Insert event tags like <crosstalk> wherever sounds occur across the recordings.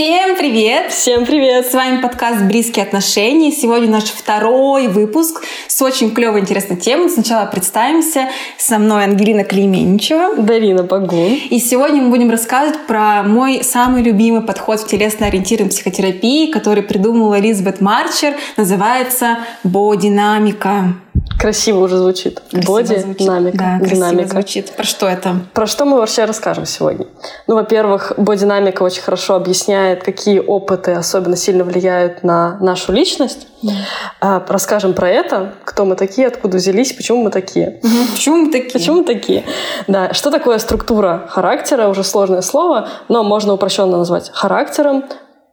Всем привет! Всем привет! С вами подкаст «Близкие отношения». Сегодня наш второй выпуск с очень клевой интересной темой. Сначала представимся. Со мной Ангелина Клейменчева. Дарина Багун. И сегодня мы будем рассказывать про мой самый любимый подход в телесно-ориентированной психотерапии, который придумала Элизабет Марчер. Называется «Бодинамика». Красиво уже звучит. Боди, динамика. Да, красиво звучит. Про что это? Про что мы вообще расскажем сегодня? Ну, во-первых, бодинамика очень хорошо объясняет, какие опыты особенно сильно влияют на нашу личность. А, расскажем про это, кто мы такие, откуда взялись, почему мы такие. Почему мы такие? Почему мы такие? Да, что такое структура характера? Уже сложное слово, но можно упрощенно назвать характером,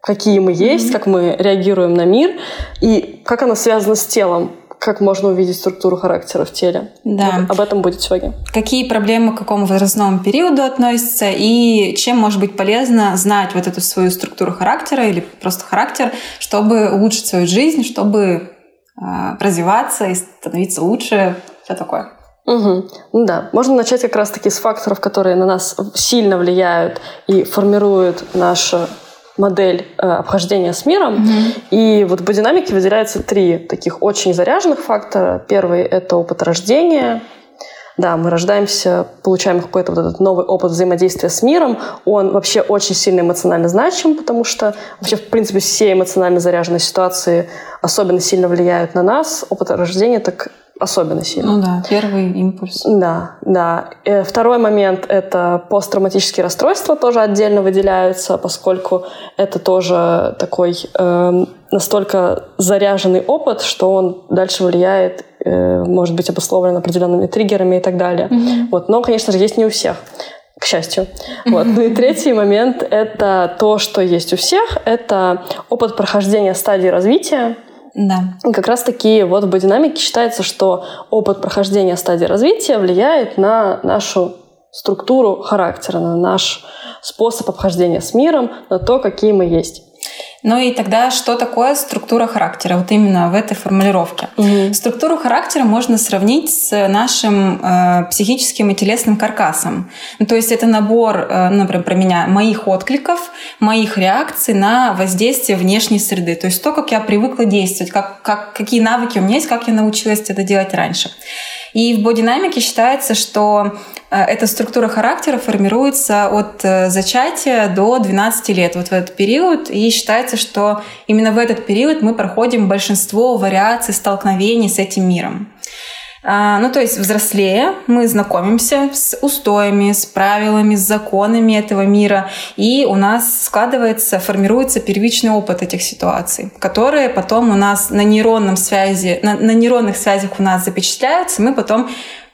какие мы есть, mm-hmm. как мы реагируем на мир и как оно связано с телом как можно увидеть структуру характера в теле. Да. Об этом будет сегодня. Какие проблемы к какому возрастному периоду относятся и чем может быть полезно знать вот эту свою структуру характера или просто характер, чтобы улучшить свою жизнь, чтобы э, развиваться и становиться лучше, все такое. Угу. Да, можно начать как раз-таки с факторов, которые на нас сильно влияют и формируют наше модель э, обхождения с миром. Mm-hmm. И вот в бодинамике выделяются три таких очень заряженных фактора. Первый — это опыт рождения. Да, мы рождаемся, получаем какой-то вот этот новый опыт взаимодействия с миром. Он вообще очень сильно эмоционально значим, потому что вообще, в принципе, все эмоционально заряженные ситуации особенно сильно влияют на нас. Опыт рождения так особенно сильно. Ну да, первый импульс. Да, да. И второй момент — это посттравматические расстройства тоже отдельно выделяются, поскольку это тоже такой э, настолько заряженный опыт, что он дальше влияет, э, может быть обусловлен определенными триггерами и так далее. Mm-hmm. Вот. Но, конечно же, есть не у всех к счастью. Вот. <laughs> Ну и третий момент — это то, что есть у всех, это опыт прохождения стадии развития, да. И как раз-таки вот в бодинамике считается, что опыт прохождения стадии развития влияет на нашу структуру характера, на наш способ обхождения с миром, на то, какие мы есть. Ну и тогда что такое структура характера? Вот именно в этой формулировке. Угу. Структуру характера можно сравнить с нашим э, психическим и телесным каркасом. Ну, то есть это набор, э, например, про меня, моих откликов, моих реакций на воздействие внешней среды. То есть то, как я привыкла действовать, как, как, какие навыки у меня есть, как я научилась это делать раньше. И в бодинамике считается, что э, эта структура характера формируется от э, зачатия до 12 лет, вот в этот период. И считается, что именно в этот период мы проходим большинство вариаций столкновений с этим миром. А, ну, то есть взрослея, мы знакомимся с устоями, с правилами, с законами этого мира, и у нас складывается, формируется первичный опыт этих ситуаций, которые потом у нас на нейронном связи, на, на нейронных связях у нас запечатляются, мы потом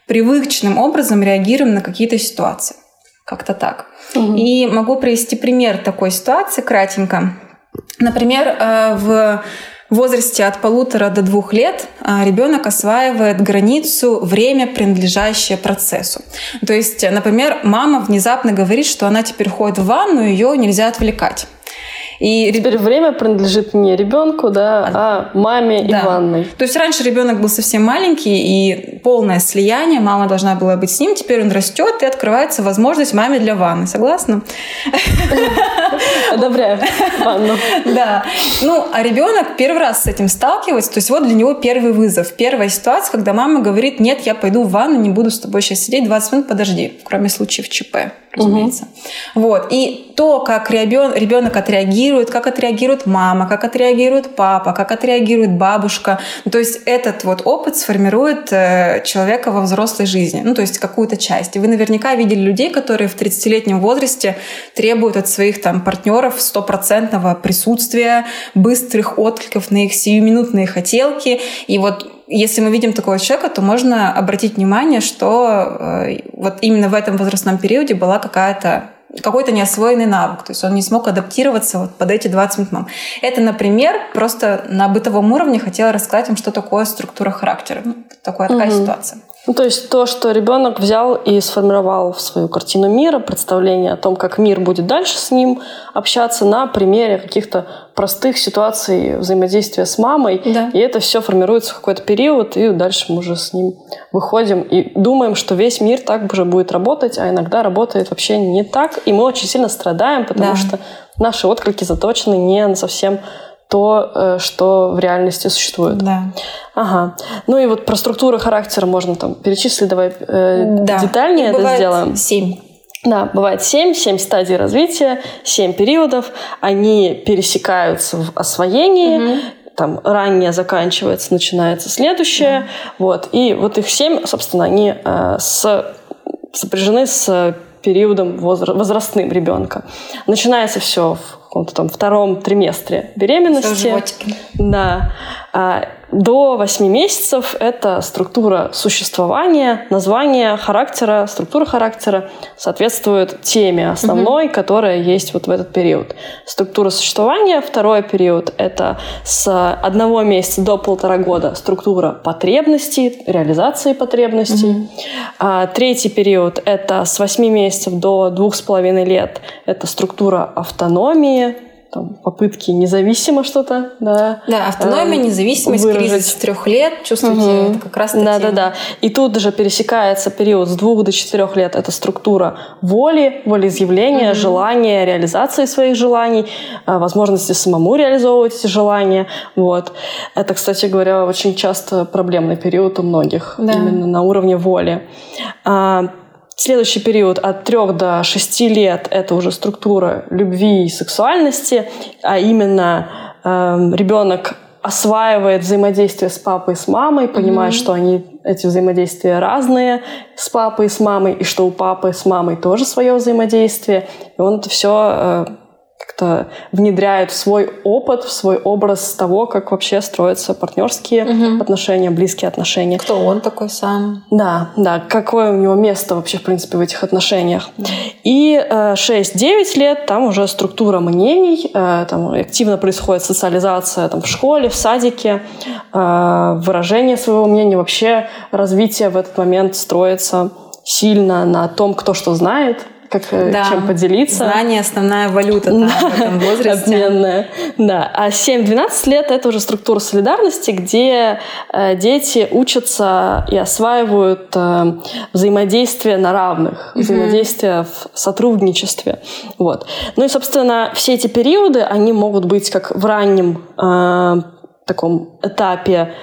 привычным образом реагируем на какие-то ситуации. Как-то так. Угу. И могу привести пример такой ситуации кратенько. Например, э, в в возрасте от полутора до двух лет а, ребенок осваивает границу время, принадлежащее процессу. То есть, например, мама внезапно говорит, что она теперь ходит в ванну, ее нельзя отвлекать. И теперь время принадлежит не ребенку, да, а маме да. и ванной. То есть раньше ребенок был совсем маленький и полное слияние, мама должна была быть с ним, теперь он растет и открывается возможность маме для ванны. Согласна? Одобряю ванну. Да. Ну, а ребенок первый раз с этим сталкивается, то есть вот для него первый вызов, первая ситуация, когда мама говорит, нет, я пойду в ванну, не буду с тобой сейчас сидеть, 20 минут подожди, кроме случаев ЧП разумеется. Угу. Вот. И то, как ребенок отреагирует, как отреагирует мама, как отреагирует папа, как отреагирует бабушка. Ну, то есть этот вот опыт сформирует э, человека во взрослой жизни, ну то есть какую-то часть. И вы наверняка видели людей, которые в 30-летнем возрасте требуют от своих там партнеров стопроцентного присутствия, быстрых откликов на их сиюминутные хотелки. И вот если мы видим такого человека, то можно обратить внимание, что э, вот именно в этом возрастном периоде была какая-то какой-то неосвоенный навык, то есть он не смог адаптироваться вот под эти 20 минут мам. Это, например, просто на бытовом уровне хотела рассказать им, что такое структура характера. Ну, такая, такая угу. ситуация. Ну, то есть то, что ребенок взял и сформировал в свою картину мира, представление о том, как мир будет дальше с ним общаться на примере каких-то простых ситуаций взаимодействия с мамой. Да. И это все формируется в какой-то период, и дальше мы уже с ним выходим и думаем, что весь мир так уже будет работать, а иногда работает вообще не так. И мы очень сильно страдаем, потому да. что наши отклики заточены не совсем то, э, что в реальности существует. Да. Ага. Ну и вот про структуру характера можно там перечислить, давай э, да. детальнее это сделаем. Семь. Да, бывает семь, семь стадий развития, семь периодов. Они пересекаются в освоении, угу. там раннее заканчивается, начинается следующее. Да. Вот. И вот их семь, собственно, они э, с, сопряжены с периодом возрастным ребенка. Начинается все в каком-то там втором триместре беременности. Да. А, до 8 месяцев это структура существования, название характера, структура характера соответствует теме основной, угу. которая есть вот в этот период. Структура существования, второй период это с одного месяца до полтора года структура потребностей, реализации потребностей. Угу. А, третий период это с 8 месяцев до двух с половиной лет это структура автономии, там, попытки независимо что-то, да. Да, автономия, э, независимость, выразить. кризис трех лет, чувствуете, угу. это как раз таки... Да, да, да. И тут же пересекается период с двух до четырех лет. Это структура воли, волеизъявления, угу. желания, реализации своих желаний, э, возможности самому реализовывать эти желания. Вот. Это, кстати говоря, очень часто проблемный период у многих, да. именно на уровне воли. Следующий период от 3 до 6 лет – это уже структура любви и сексуальности, а именно э, ребенок осваивает взаимодействие с папой и с мамой, понимает, mm-hmm. что они эти взаимодействия разные с папой и с мамой, и что у папы с мамой тоже свое взаимодействие. И он это все э, как-то внедряют в свой опыт, в свой образ того, как вообще строятся партнерские угу. отношения, близкие отношения. Кто он такой сам? Да, да, какое у него место вообще, в принципе, в этих отношениях. И э, 6-9 лет там уже структура мнений, э, там активно происходит социализация там, в школе, в садике, э, выражение своего мнения, вообще развитие в этот момент строится сильно на том, кто что знает, как э, да. чем поделиться. Знание – основная валюта да, в этом <laughs> возрасте. Обменная. Да. А 7-12 лет – это уже структура солидарности, где э, дети учатся и осваивают э, взаимодействие на равных, mm-hmm. взаимодействие в сотрудничестве. Вот. Ну и, собственно, все эти периоды, они могут быть как в раннем э, таком этапе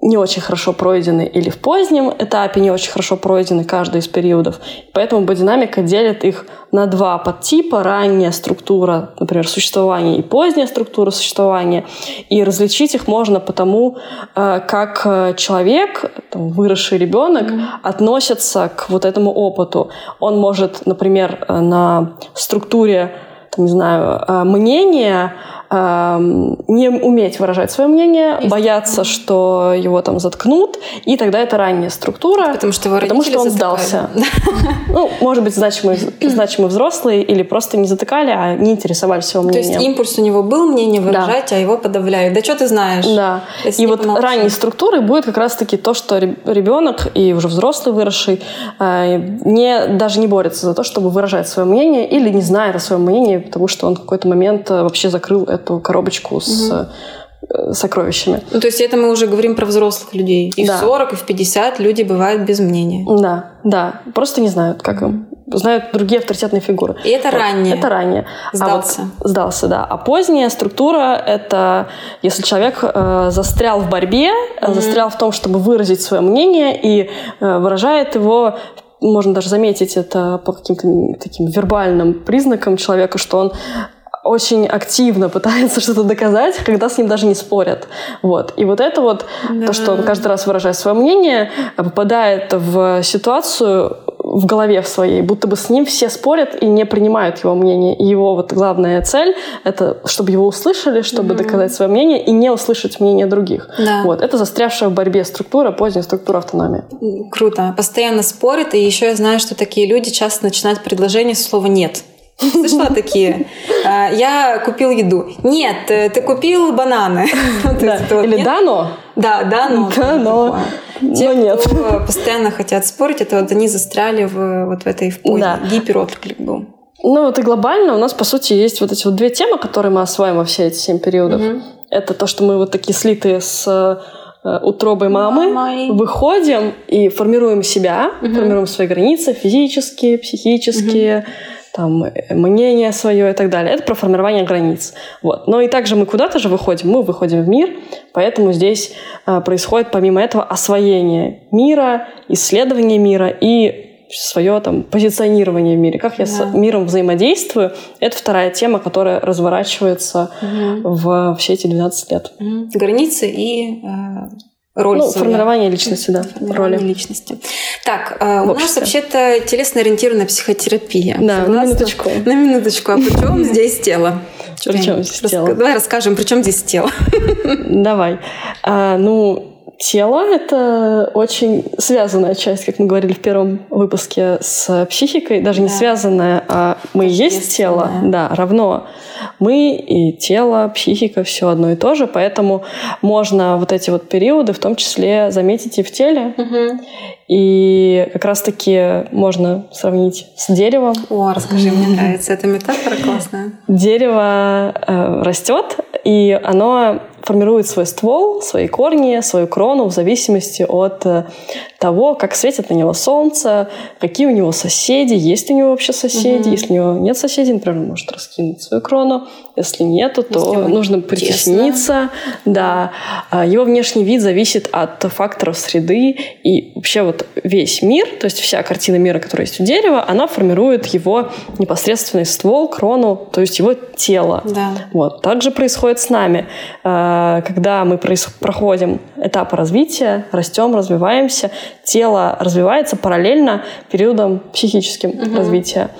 не очень хорошо пройдены или в позднем этапе не очень хорошо пройдены каждый из периодов. Поэтому бодинамика делит их на два подтипа. Ранняя структура, например, существования и поздняя структура существования. И различить их можно потому, э, как э, человек, там, выросший ребенок, mm-hmm. относится к вот этому опыту. Он может, например, э, на структуре, там, не знаю, мнения не уметь выражать свое мнение, бояться, что его там заткнут, и тогда это ранняя структура, потому что, его потому что он затыкали. сдался. Ну, может быть, значимый, <clears throat> значимый взрослый или просто не затыкали, а не интересовались его мнением. То есть импульс у него был мнение выражать, да. а его подавляют. Да что ты знаешь? Да. И вот помолчишь. ранней структурой будет как раз-таки то, что ребенок и уже взрослый выросший э, не, даже не борется за то, чтобы выражать свое мнение или не знает о своем мнении, потому что он в какой-то момент э, вообще закрыл эту коробочку с угу. сокровищами. Ну, то есть это мы уже говорим про взрослых людей. И да. в 40, и в 50 люди бывают без мнения. Да, да. Просто не знают, как им. Знают другие авторитетные фигуры. И это вот. раннее. Это раннее. Сдался. А вот, сдался, да. А поздняя структура — это если человек э, застрял в борьбе, mm застрял в том, чтобы выразить свое мнение и э, выражает его можно даже заметить это по каким-то таким вербальным признакам человека, что он очень активно пытается <laughs> что-то доказать, когда с ним даже не спорят. Вот. И вот это вот, да. то, что он каждый раз выражает свое мнение, попадает в ситуацию в голове в своей, будто бы с ним все спорят и не принимают его мнение. И его вот главная цель — это чтобы его услышали, чтобы mm-hmm. доказать свое мнение и не услышать мнение других. Да. Вот. Это застрявшая в борьбе структура, поздняя структура автономии. Круто. Постоянно спорят, и еще я знаю, что такие люди часто начинают предложение с слова «нет». Слышала такие? А, я купил еду. Нет, э, ты купил бананы. <laughs> Или дано. Да, дано. <laughs> Дано. Те, нет. кто постоянно хотят спорить, это вот они застряли в, вот в этой в. Да. Гиперотклик был. Ну вот и глобально у нас, по сути, есть вот эти вот две темы, которые мы осваиваем во все эти семь периодов. Угу. Это то, что мы вот такие слитые с э, утробой мамы, Мамой. выходим и формируем себя, угу. формируем свои границы физические, психические, угу там, мнение свое и так далее. Это про формирование границ. Вот. Но и также мы куда-то же выходим, мы выходим в мир, поэтому здесь э, происходит помимо этого освоение мира, исследование мира и свое там позиционирование в мире, как я да. с миром взаимодействую, это вторая тема, которая разворачивается угу. в все эти 12 лет. Угу. Границы и э, роль ну, формирование личности, да, формирование роли. личности. Так, э, у нас вообще-то телесно-ориентированная психотерапия. Да, Согласна? на минуточку. На минуточку. А при чем <laughs> здесь тело? При чем здесь тело? Давай расскажем, при чем здесь тело. <laughs> Давай. А, ну, Тело — это очень связанная часть, как мы говорили в первом выпуске, с психикой. Даже да. не связанная, а мы есть тело. Да, равно мы и тело, психика, все одно и то же. Поэтому можно вот эти вот периоды в том числе заметить и в теле. Угу. И как раз-таки можно сравнить с деревом. О, расскажи, мне нравится эта метафора классная. Дерево э, растет, и оно формирует свой ствол, свои корни, свою крону в зависимости от э, того, как светит на него солнце, какие у него соседи, есть ли у него вообще соседи. Угу. Если у него нет соседей, например, он может раскинуть свою крону. Если нету, то Если нужно притесниться. Да. А его внешний вид зависит от факторов среды. И вообще вот весь мир, то есть вся картина мира, которая есть у дерева, она формирует его непосредственный ствол, крону, то есть его тело. Да. Вот. Так же происходит с нами. А, когда мы проходим этапы развития, растем, развиваемся, тело развивается параллельно периодом психическим угу. развития,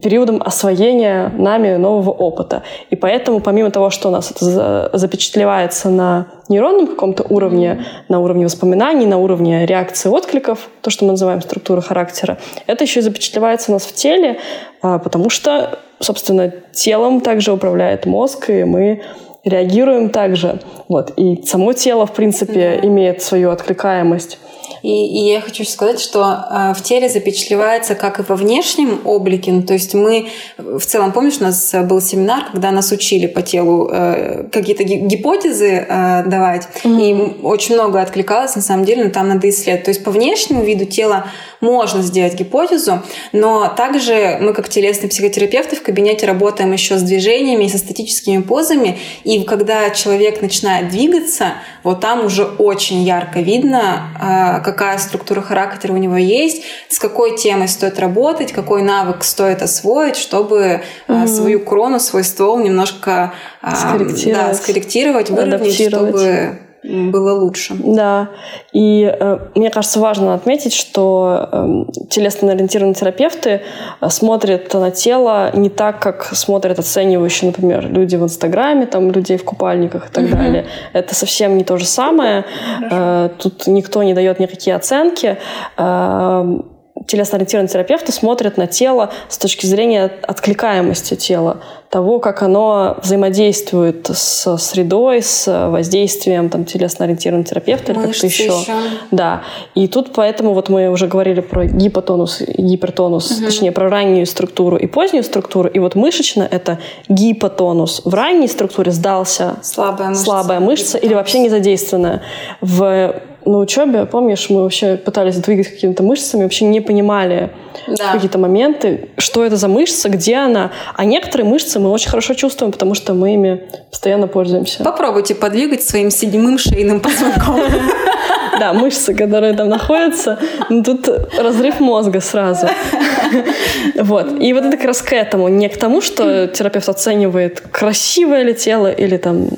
периодом освоения нами нового опыта. И поэтому, помимо того, что у нас это запечатлевается на нейронном каком-то уровне, на уровне воспоминаний, на уровне реакции откликов, то, что мы называем структура характера, это еще и запечатлевается у нас в теле, а, потому что, собственно, телом также управляет мозг, и мы реагируем также. Вот. И само тело, в принципе, имеет свою откликаемость. И, и я хочу сказать, что э, в теле запечатлевается как и во внешнем облике. Ну, то есть мы в целом, помнишь, у нас был семинар, когда нас учили по телу э, какие-то гипотезы э, давать, mm-hmm. и очень много откликалось, на самом деле, но там надо исследовать. То есть по внешнему виду тела можно сделать гипотезу, но также мы, как телесные психотерапевты, в кабинете работаем еще с движениями и со статическими позами, и когда человек начинает двигаться, вот там уже очень ярко видно, какая структура характера у него есть, с какой темой стоит работать, какой навык стоит освоить, чтобы угу. свою крону, свой ствол немножко скорректировать, да, скорректировать выровнять, чтобы было лучше. Да. И э, мне кажется, важно отметить, что э, телесно-ориентированные терапевты э, смотрят на тело не так, как смотрят оценивающие, например, люди в Инстаграме, там, людей в купальниках и так mm-hmm. далее. Это совсем не то же самое. Э, тут никто не дает никакие оценки. Э, телесно-ориентированные терапевты смотрят на тело с точки зрения откликаемости тела, того, как оно взаимодействует с средой, с воздействием там, телесно-ориентированного терапевта или как-то еще. еще. Да. И тут поэтому вот мы уже говорили про гипотонус, гипертонус, угу. точнее про раннюю структуру и позднюю структуру. И вот мышечно это гипотонус. В ранней структуре сдался слабая мышца, слабая мышца или вообще не задействованная. В на учебе, помнишь, мы вообще пытались двигать какими-то мышцами, вообще не понимали да. какие-то моменты, что это за мышца, где она. А некоторые мышцы мы очень хорошо чувствуем, потому что мы ими постоянно пользуемся. Попробуйте подвигать своим седьмым шейным позвонком. <laughs> Да, мышцы, которые там находятся, ну, тут разрыв мозга сразу. Вот. И вот это как раз к этому. Не к тому, что терапевт оценивает, красивое ли тело или там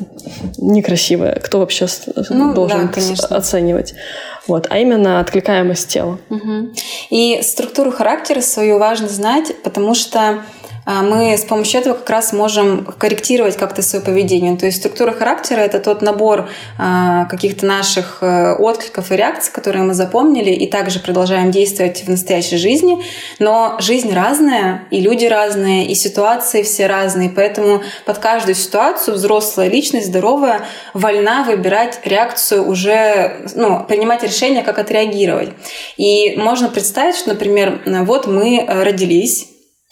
некрасивое. Кто вообще ну, должен да, оценивать. Вот, а именно откликаемость тела. Угу. И структуру характера свою важно знать, потому что мы с помощью этого как раз можем корректировать как-то свое поведение. То есть структура характера — это тот набор а, каких-то наших э, откликов и реакций, которые мы запомнили, и также продолжаем действовать в настоящей жизни. Но жизнь разная, и люди разные, и ситуации все разные. Поэтому под каждую ситуацию взрослая личность, здоровая, вольна выбирать реакцию уже, ну, принимать решение, как отреагировать. И можно представить, что, например, вот мы родились,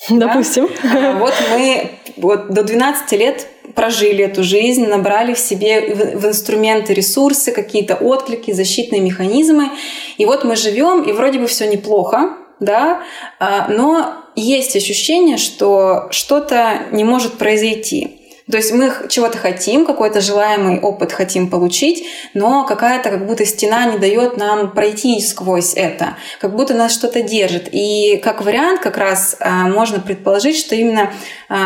Допустим. Да? Вот мы вот до 12 лет прожили эту жизнь, набрали в себе в инструменты ресурсы, какие-то отклики, защитные механизмы. И вот мы живем, и вроде бы все неплохо, да, а, но есть ощущение, что что-то не может произойти. То есть мы чего-то хотим, какой-то желаемый опыт хотим получить, но какая-то как будто стена не дает нам пройти сквозь это, как будто нас что-то держит. И как вариант как раз а, можно предположить, что именно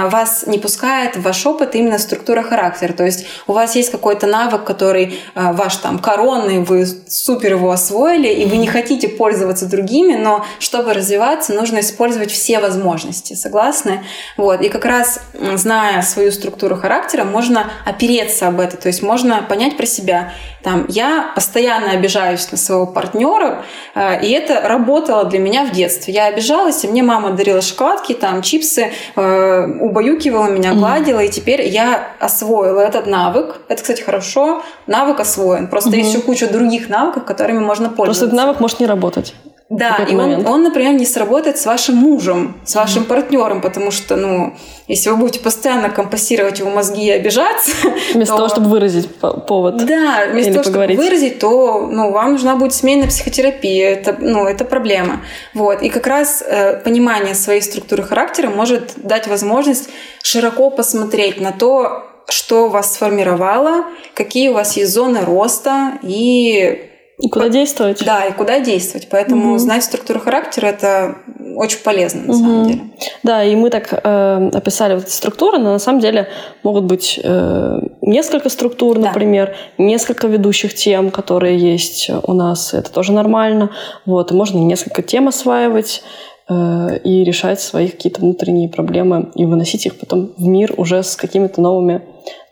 вас не пускает ваш опыт именно структура характера. То есть у вас есть какой-то навык, который а, ваш там коронный, вы супер его освоили, и вы не хотите пользоваться другими, но чтобы развиваться, нужно использовать все возможности. Согласны? Вот. И как раз зная свою структуру характера, можно опереться об это, то есть можно понять про себя. Там, я постоянно обижаюсь на своего партнера, э, и это работало для меня в детстве. Я обижалась, и мне мама дарила шоколадки, там, чипсы, э, убаюкивала меня, гладила, и теперь я освоила этот навык. Это, кстати, хорошо, навык освоен. Просто mm есть еще куча других навыков, которыми можно пользоваться. Просто этот навык может не работать. Да, и он, он, например, не сработает с вашим мужем, с вашим mm-hmm. партнером, потому что, ну, если вы будете постоянно компасировать его мозги и обижаться... <laughs> Вместо то... того, чтобы выразить повод. Да, вместо того, поговорить. чтобы выразить, то ну, вам нужна будет сменная психотерапия. Это, ну, это проблема. Вот. И как раз э, понимание своей структуры характера может дать возможность широко посмотреть на то, что вас сформировало, какие у вас есть зоны роста и и куда действовать. Да, и куда действовать. Поэтому угу. знать структуру характера это очень полезно на угу. самом деле. Да, и мы так э, описали вот эти структуры, но на самом деле могут быть э, несколько структур, например, да. несколько ведущих тем, которые есть у нас. Это тоже нормально. Вот, и можно несколько тем осваивать э, и решать свои какие-то внутренние проблемы и выносить их потом в мир уже с какими-то новыми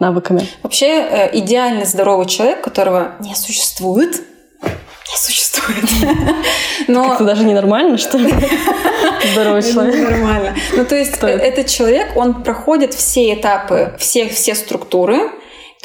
навыками. Вообще э, идеально здоровый человек, которого не существует, не существует. Но... <laughs> Это даже ненормально, что ли? <laughs> Здоровый человек. Нормально. Ну, то есть, этот человек, он проходит все этапы, все, все структуры,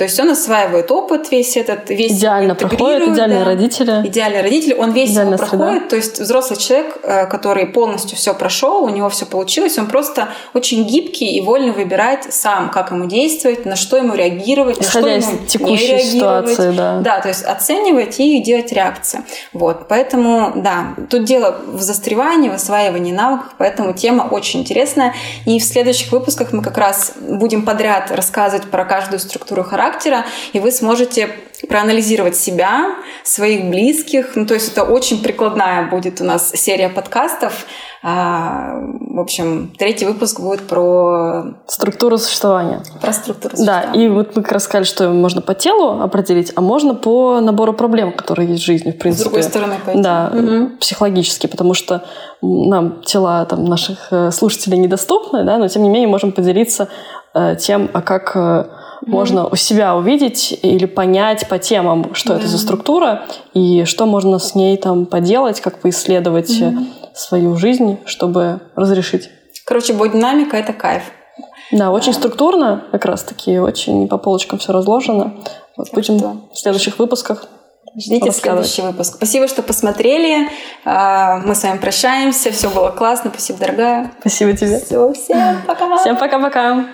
то есть он осваивает опыт весь этот, весь идеально проходит, идеальные да, родители, идеальные родители, он весь его проходит. То есть взрослый человек, э, который полностью все прошел, у него все получилось, он просто очень гибкий и вольно выбирать сам, как ему действовать, на что ему реагировать, Исходя на что ему текущей не реагировать. Ситуации, да. да, то есть оценивать и делать реакции. Вот, поэтому да, тут дело в застревании, в осваивании навыков, поэтому тема очень интересная. И в следующих выпусках мы как раз будем подряд рассказывать про каждую структуру характера характера, и вы сможете проанализировать себя, своих близких. Ну, то есть это очень прикладная будет у нас серия подкастов. А, в общем, третий выпуск будет про... Структуру существования. Про структуру существования. Да, и вот мы как раз сказали, что можно по телу определить, а можно по набору проблем, которые есть в жизни, в принципе. С другой стороны пойти. Да, угу. психологически, потому что нам тела там, наших э, слушателей недоступны, да, но тем не менее можем поделиться э, тем, а как э, можно у себя увидеть или понять по темам, что да. это за структура и что можно с ней там поделать, как поисследовать mm свою жизнь, чтобы разрешить. Короче, бодинамика — это кайф. Да, очень структурно, как раз-таки, очень по полочкам все разложено. Вот будем что? в следующих выпусках Ждите следующий выпуск. Спасибо, что посмотрели. А, мы с вами прощаемся. Все было классно. Спасибо, дорогая. Спасибо тебе. Все, всем пока. Всем пока-пока.